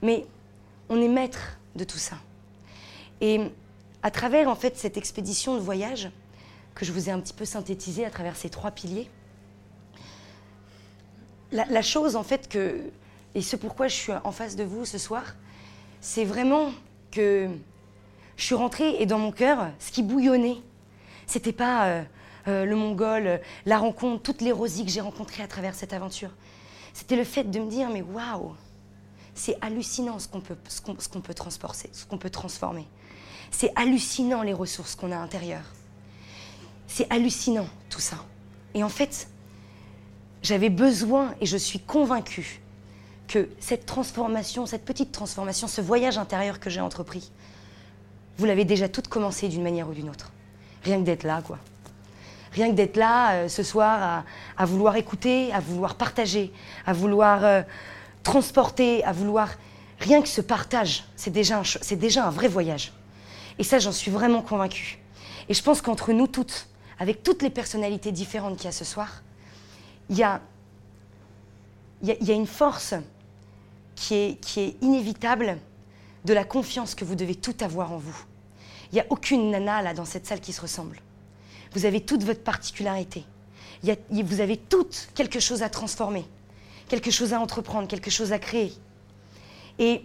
mais on est maître de tout ça. Et à travers en fait cette expédition de voyage que je vous ai un petit peu synthétisée à travers ces trois piliers, la, chose en fait que et ce pourquoi je suis en face de vous ce soir, c'est vraiment que je suis rentrée et dans mon cœur, ce qui bouillonnait, c'était pas euh, euh, le Mongol, la rencontre, toutes les rosies que j'ai rencontrées à travers cette aventure. C'était le fait de me dire, mais waouh, c'est hallucinant ce qu'on peut, ce qu'on, peut transporter, ce qu'on peut transformer. C'est hallucinant les ressources qu'on a à l'intérieur. C'est hallucinant tout ça. Et en fait, j'avais besoin et je suis convaincue que cette transformation, cette petite transformation, ce voyage intérieur que j'ai entrepris, vous l'avez déjà toute commencé d'une manière ou d'une autre. Rien que d'être là, quoi. Rien que d'être là euh, ce soir à, vouloir écouter, à vouloir partager, à vouloir euh, transporter, à vouloir... Rien que ce partage, c'est déjà, déjà un vrai voyage. Et ça, j'en suis vraiment convaincue. Et je pense qu'entre nous toutes, avec toutes les personnalités différentes qu'il y a ce soir, il y a, une force qui est, inévitable de la confiance que vous devez tout avoir en vous. Il n'y a aucune nana là dans cette salle qui se ressemble. Vous avez toute votre particularité. vous avez toutes quelque chose à transformer, quelque chose à entreprendre, quelque chose à créer. Et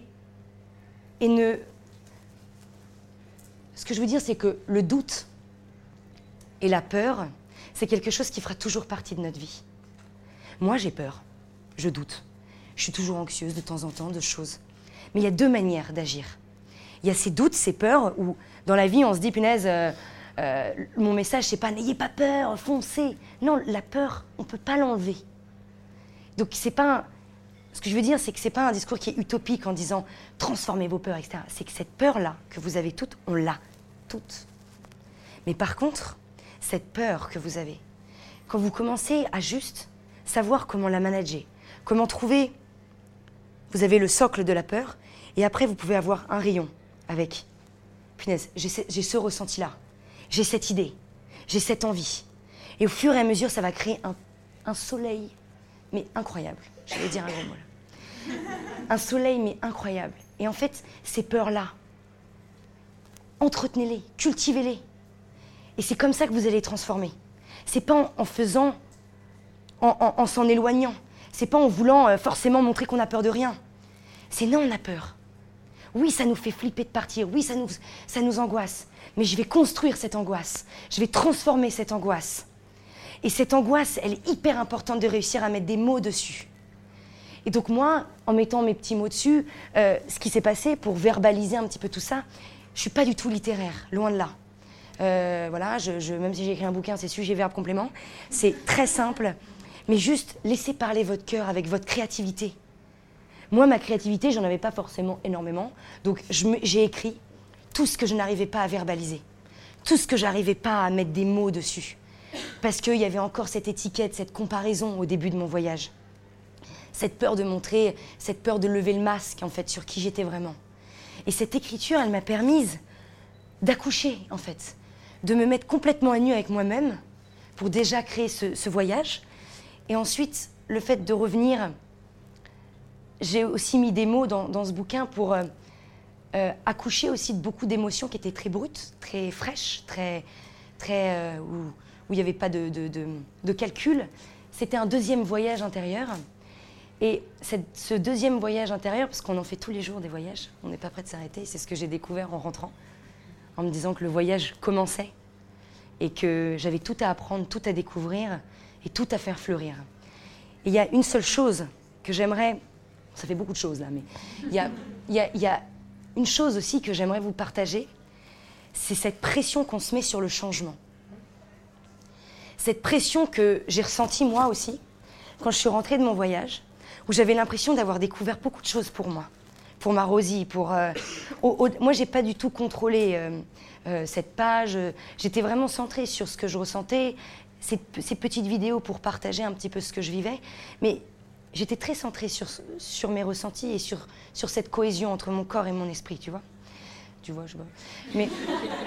ne... Ce que je veux dire, c'est que le doute et la peur, c'est quelque chose qui fera toujours partie de notre vie. Moi, j'ai peur. Je doute. Je suis toujours anxieuse de temps en temps de choses. Mais il y a deux manières d'agir. Il y a ces doutes, ces peurs, où dans la vie, on se dit, punaise, euh, euh, mon message, c'est pas n'ayez pas peur, foncez. Non, la peur, on peut pas l'enlever. Donc c'est pas ce que je veux dire, c'est que c'est pas un discours qui est utopique en disant transformez vos peurs, etc. C'est que cette peur-là que vous avez toutes, on l'a toutes. Mais par contre, cette peur que vous avez, quand vous commencez à juste savoir comment la manager, comment trouver, vous avez le socle de la peur, et après vous pouvez avoir un rayon avec, punaise, j'ai ce ressenti-là j'ai cette idée, j'ai cette envie. Et au fur et à mesure, ça va créer un, soleil, mais incroyable. Je vais dire un gros mot là. Un soleil, mais incroyable. Et en fait, ces peurs-là, entretenez-les, cultivez-les. Et c'est comme ça que vous allez les transformer. C'est pas en, faisant, en, s'en éloignant. C'est pas en voulant euh, forcément montrer qu'on a peur de rien. C'est non, on a peur. Oui, ça nous fait flipper de partir. Oui, ça nous, ça nous angoisse. Mais je vais construire cette angoisse. Je vais transformer cette angoisse. Et cette angoisse, elle est hyper importante de réussir à mettre des mots dessus. Et donc moi, en mettant mes petits mots dessus, euh, ce qui s'est passé pour verbaliser un petit peu tout ça, je suis pas du tout littéraire, loin de là. Euh, voilà, même si j'ai écrit un bouquin, c'est sujet, verbe, complément. C'est très simple, mais juste laissez parler votre cœur avec votre créativité. Moi, ma créativité, j'en avais pas forcément énormément, donc j'ai écrit tout ce que je n'arrivais pas à verbaliser, tout ce que j'arrivais pas à mettre des mots dessus, parce qu'il y avait encore cette étiquette, cette comparaison au début de mon voyage cette peur de montrer, cette peur de lever le masque en fait sur qui j'étais vraiment. Et cette écriture, elle m'a permise d'accoucher en fait, de me mettre complètement à nu avec moi-même pour déjà créer ce, voyage. Et ensuite, le fait de revenir, j'ai aussi mis des mots dans, ce bouquin pour euh, euh, accoucher aussi de beaucoup d'émotions qui étaient très brutes, très fraîches, très, très euh, où, il n'y avait pas de, de calcul. C'était un deuxième voyage intérieur. Et ce deuxième voyage intérieur, parce qu'on en fait tous les jours des voyages, on n'est pas prêt de s'arrêter, c'est ce que j'ai découvert en rentrant, en me disant que le voyage commençait et que j'avais tout à apprendre, tout à découvrir et tout à faire fleurir. Et il y a une seule chose que j'aimerais, ça fait beaucoup de choses là, mais il y a, une chose aussi que j'aimerais vous partager, c'est cette pression qu'on se met sur le changement. Cette pression que j'ai ressentie moi aussi quand je suis rentrée de mon voyage où j'avais l'impression d'avoir découvert beaucoup de choses pour moi, pour ma Rosie, pour. Euh, moi, j'ai pas du tout contrôlé euh, euh, cette page. J'étais vraiment centrée sur ce que je ressentais, ces, petites vidéos pour partager un petit peu ce que je vivais, mais j'étais très centrée sur, sur mes ressentis et sur, sur cette cohésion entre mon corps et mon esprit, tu vois. Tu vois, je vois. Mais,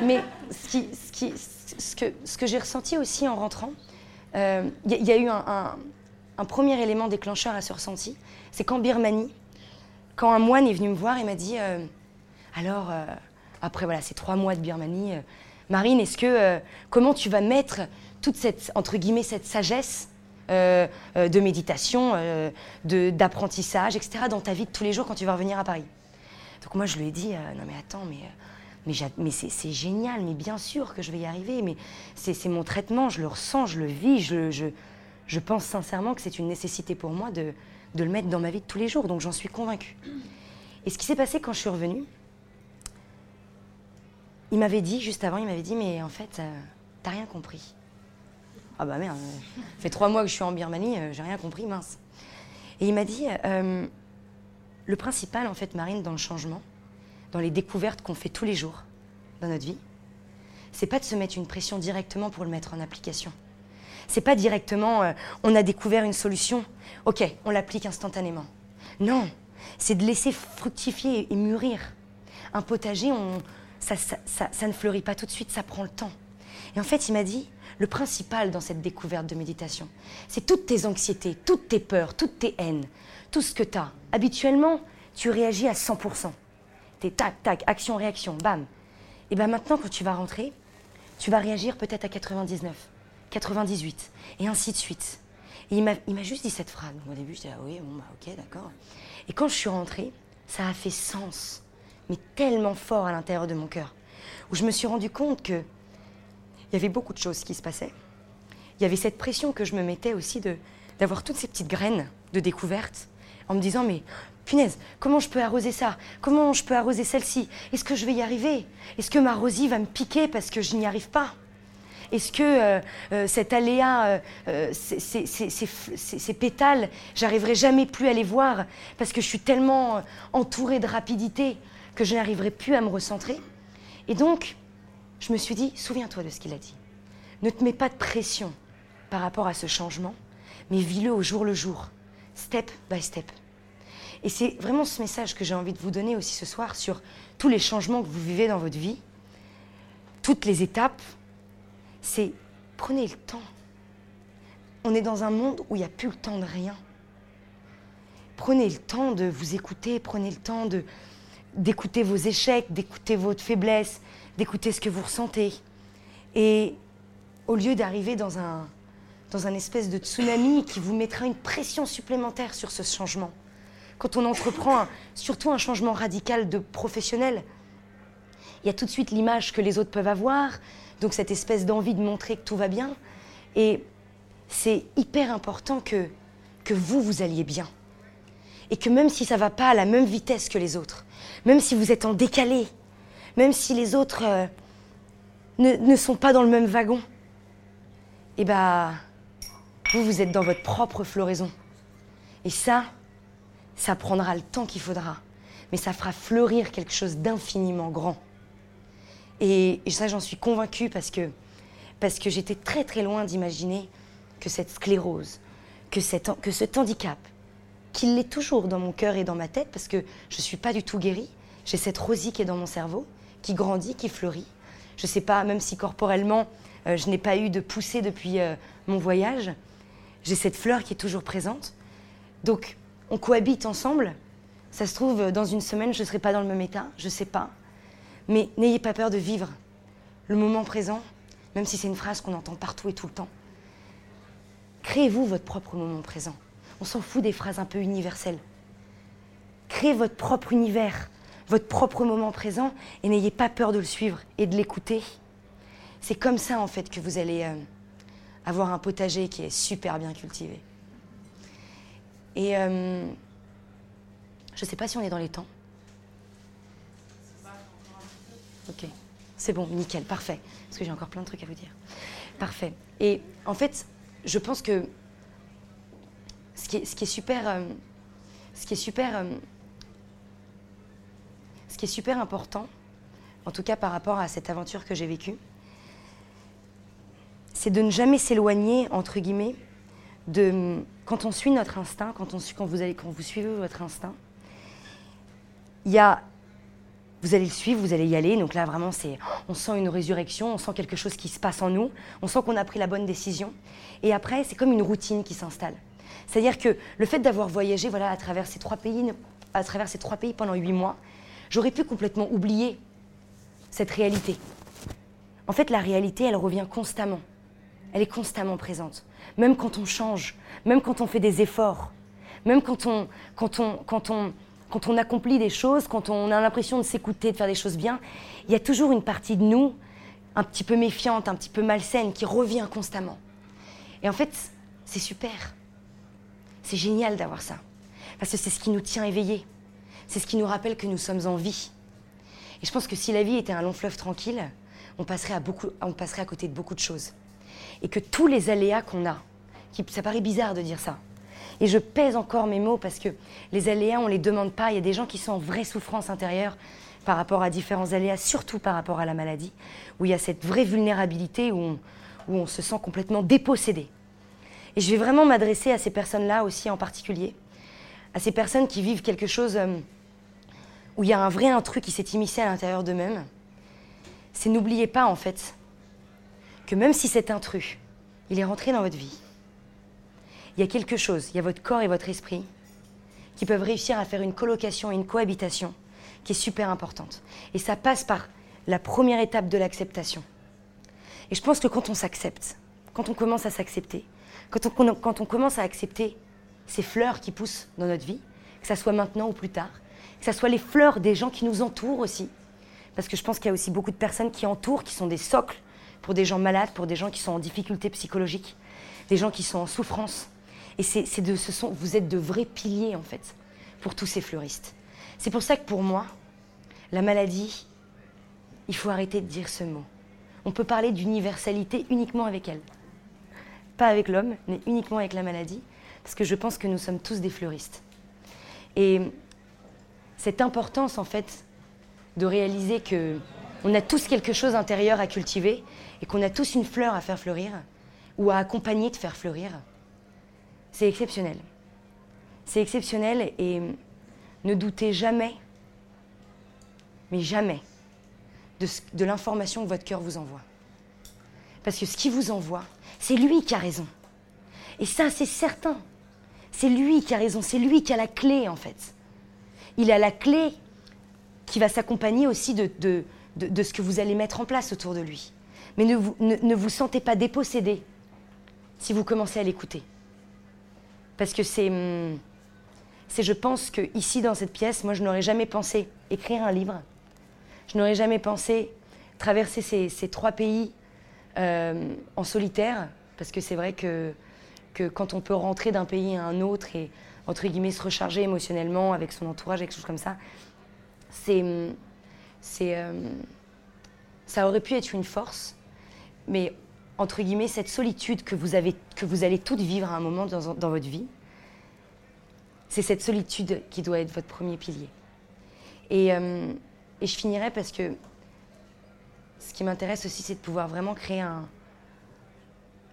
mais ce, qui, ce, qui, ce que, ce que j'ai ressenti aussi en rentrant, il y, a eu un premier élément déclencheur à ce ressenti, c'est qu'en Birmanie, quand un moine est venu me voir, il m'a dit euh, Alors, euh, après voilà, ces trois mois de Birmanie, euh, Marine, est-ce que comment tu vas mettre toute cette entre guillemets cette sagesse de méditation, d'apprentissage, etc. dans ta vie de tous les jours quand tu vas revenir à Paris? Donc moi je lui ai dit non mais attends mais mais, mais c'est génial, mais bien sûr que je vais y arriver, mais c'est mon traitement, je le ressens, je le vis, je, je, je pense sincèrement que c'est une nécessité pour moi de, le mettre dans ma vie de tous les jours, donc j'en suis convaincue. Et ce qui s'est passé quand je suis revenue, il m'avait dit, juste avant, il m'avait dit, mais en fait, euh, t'as rien compris. Ah bah merde, ça fait trois mois que je suis en Birmanie, euh, j'ai rien compris, mince. Et il m'a dit, euh, le principal, en fait, Marine, dans le changement, dans les découvertes qu'on fait tous les jours dans notre vie, c'est pas de se mettre une pression directement pour le mettre en application. C'est pas directement euh, on a découvert une solution, ok, on l'applique instantanément. Non, c'est de laisser fructifier et mûrir. Un potager, on, ça, ça, ne fleurit pas tout de suite, ça prend le temps. Et en fait, il m'a dit, le principal dans cette découverte de méditation, c'est toutes tes anxiétés, toutes tes peurs, toutes tes haines, tout ce que tu as. Habituellement, tu réagis à 100%. T'es tac, tac, action, réaction, bam. Et bien maintenant, quand tu vas rentrer, tu vas réagir peut-être à 99. 98, et ainsi de suite. Et il m'a juste dit cette phrase. au début, j'étais ah oui, bon, bah, ok, d'accord. Et quand je suis rentrée, ça a fait sens, mais tellement fort à l'intérieur de mon cœur, où je me suis rendu compte que il y avait beaucoup de choses qui se passaient. Il y avait cette pression que je me mettais aussi de d'avoir toutes ces petites graines de découverte, en me disant mais punaise, comment je peux arroser ça? Comment je peux arroser celle-ci? Est-ce que je vais y arriver? Est-ce que ma rosie va me piquer parce que je n'y arrive pas? Est-ce que euh, euh, cet aléa, euh, ces, pétales, j'arriverai jamais plus à les voir parce que je suis tellement entourée de rapidité que je n'arriverai plus à me recentrer Et donc, je me suis dit, souviens-toi de ce qu'il a dit. Ne te mets pas de pression par rapport à ce changement, mais vis-le au jour le jour, step by step. Et c'est vraiment ce message que j'ai envie de vous donner aussi ce soir sur tous les changements que vous vivez dans votre vie, toutes les étapes, c'est prenez le temps. On est dans un monde où il n'y a plus le temps de rien. Prenez le temps de vous écouter, prenez le temps d'écouter vos échecs, d'écouter votre faiblesse, d'écouter ce que vous ressentez. Et au lieu d'arriver dans un, dans un espèce de tsunami qui vous mettra une pression supplémentaire sur ce changement, quand on entreprend surtout un changement radical de professionnel, il y a tout de suite l'image que les autres peuvent avoir, donc cette espèce d'envie de montrer que tout va bien. Et c'est hyper important que, que vous, vous alliez bien. Et que même si ça va pas à la même vitesse que les autres, même si vous êtes en décalé, même si les autres euh, ne, sont pas dans le même wagon, eh bien, vous, vous êtes dans votre propre floraison. Et ça, ça prendra le temps qu'il faudra. Mais ça fera fleurir quelque chose d'infiniment grand. Et, ça, j'en suis convaincue parce que, parce que j'étais très très loin d'imaginer que cette sclérose, que, cette, que cet handicap, qu'il l'est toujours dans mon cœur et dans ma tête, parce que je ne suis pas du tout guérie. J'ai cette rosie qui est dans mon cerveau, qui grandit, qui fleurit. Je ne sais pas, même si corporellement, euh, je n'ai pas eu de poussée depuis euh, mon voyage, j'ai cette fleur qui est toujours présente. Donc, on cohabite ensemble. Ça se trouve, dans une semaine, je ne serai pas dans le même état, je ne sais pas. Mais n'ayez pas peur de vivre le moment présent, même si c'est une phrase qu'on entend partout et tout le temps. Créez-vous votre propre moment présent. On s'en fout des phrases un peu universelles. Créez votre propre univers, votre propre moment présent, et n'ayez pas peur de le suivre et de l'écouter. C'est comme ça, en fait, que vous allez euh, avoir un potager qui est super bien cultivé. Et euh, je ne sais pas si on est dans les temps. Ok, c'est bon, nickel, parfait. Parce que j'ai encore plein de trucs à vous dire. Parfait. Et en fait, je pense que ce qui est, ce qui est super, euh, ce qui est super, euh, ce qui est super important, en tout cas par rapport à cette aventure que j'ai vécue, c'est de ne jamais s'éloigner entre guillemets de quand on suit notre instinct, quand on vous allez quand vous suivez votre instinct, il y a vous allez le suivre, vous allez y aller. Donc là, vraiment, c'est, on sent une résurrection, on sent quelque chose qui se passe en nous, on sent qu'on a pris la bonne décision. Et après, c'est comme une routine qui s'installe. C'est-à-dire que le fait d'avoir voyagé, voilà, à travers ces trois pays, à travers ces trois pays pendant huit mois, j'aurais pu complètement oublier cette réalité. En fait, la réalité, elle revient constamment. Elle est constamment présente. Même quand on change, même quand on fait des efforts, même quand on, quand on, quand on, quand on accomplit des choses, quand on a l'impression de s'écouter, de faire des choses bien, il y a toujours une partie de nous, un petit peu méfiante, un petit peu malsaine, qui revient constamment. Et en fait, c'est super. C'est génial d'avoir ça. Parce que c'est ce qui nous tient éveillés. C'est ce qui nous rappelle que nous sommes en vie. Et je pense que si la vie était un long fleuve tranquille, on passerait à, on passerait à côté de beaucoup de choses. Et que tous les aléas qu'on a, qui, ça paraît bizarre de dire ça, et je pèse encore mes mots parce que les aléas, on ne les demande pas. Il y a des gens qui sont en vraie souffrance intérieure par rapport à différents aléas, surtout par rapport à la maladie, où il y a cette vraie vulnérabilité, où on, se sent complètement dépossédé. Et je vais vraiment m'adresser à ces personnes-là aussi en particulier, à ces personnes qui vivent quelque chose euh, où il y a un vrai intrus qui s'est immiscé à l'intérieur d'eux-mêmes. C'est n'oubliez pas en fait que même si cet intrus, il est rentré dans votre vie, il y a quelque chose, il y a votre corps et votre esprit qui peuvent réussir à faire une colocation et une cohabitation qui est super importante. Et ça passe par la première étape de l'acceptation. Et je pense que quand on s'accepte, quand on commence à s'accepter, quand on, commence à accepter ces fleurs qui poussent dans notre vie, que ça soit maintenant ou plus tard, que ça soit les fleurs des gens qui nous entourent aussi, parce que je pense qu'il y a aussi beaucoup de personnes qui entourent, qui sont des socles pour des gens malades, pour des gens qui sont en difficulté psychologique, des gens qui sont en souffrance, et c'est ce sont, vous êtes de vrais piliers en fait pour tous ces fleuristes. C'est pour ça que pour moi, la maladie, il faut arrêter de dire ce mot. On peut parler d'universalité uniquement avec elle. Pas avec l'homme, mais uniquement avec la maladie, parce que je pense que nous sommes tous des fleuristes. Et cette importance en fait de réaliser que on a tous quelque chose intérieur à cultiver et qu'on a tous une fleur à faire fleurir ou à accompagner de faire fleurir c'est exceptionnel. C'est exceptionnel et ne doutez jamais, mais jamais, de, l'information que votre cœur vous envoie. Parce que ce qu'il vous envoie, c'est lui qui a raison. Et ça, c'est certain. C'est lui qui a raison, c'est lui qui a la clé en fait. Il a la clé qui va s'accompagner aussi de, ce que vous allez mettre en place autour de lui. Mais ne vous sentez pas dépossédé si vous commencez à l'écouter. Parce que c'est. Hum, c'est je pense que ici dans cette pièce, moi je n'aurais jamais pensé écrire un livre. Je n'aurais jamais pensé traverser ces, trois pays euh, en solitaire, parce que c'est vrai que, que quand on peut rentrer d'un pays à un autre et entre guillemets se recharger émotionnellement avec son entourage, quelque chose comme ça, c'est, c'est, euh, ça aurait pu être une force, mais entre guillemets cette solitude que vous avez, que vous allez toutes vivre à un moment dans, votre vie, c'est cette solitude qui doit être votre premier pilier. Et, euh, et je finirai parce que ce qui m'intéresse aussi, c'est de pouvoir vraiment créer un,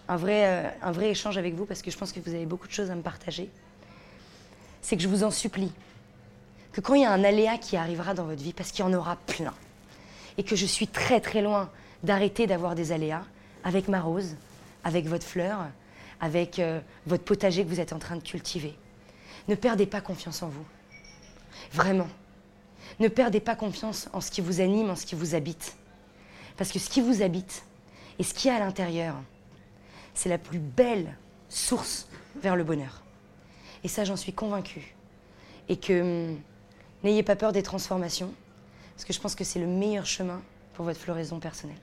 vrai, euh, un vrai échange avec vous, parce que je pense que vous avez beaucoup de choses à me partager. C'est que je vous en supplie, que quand il y a un aléa qui arrivera dans votre vie, parce qu'il y en aura plein, et que je suis très très loin d'arrêter d'avoir des aléas, avec ma rose, avec votre fleur, avec euh, votre potager que vous êtes en train de cultiver. Ne perdez pas confiance en vous. Vraiment. Ne perdez pas confiance en ce qui vous anime, en ce qui vous habite. Parce que ce qui vous habite et ce qui est à l'intérieur, c'est la plus belle source vers le bonheur. Et ça, j'en suis convaincue. Et que hum, n'ayez pas peur des transformations, parce que je pense que c'est le meilleur chemin pour votre floraison personnelle.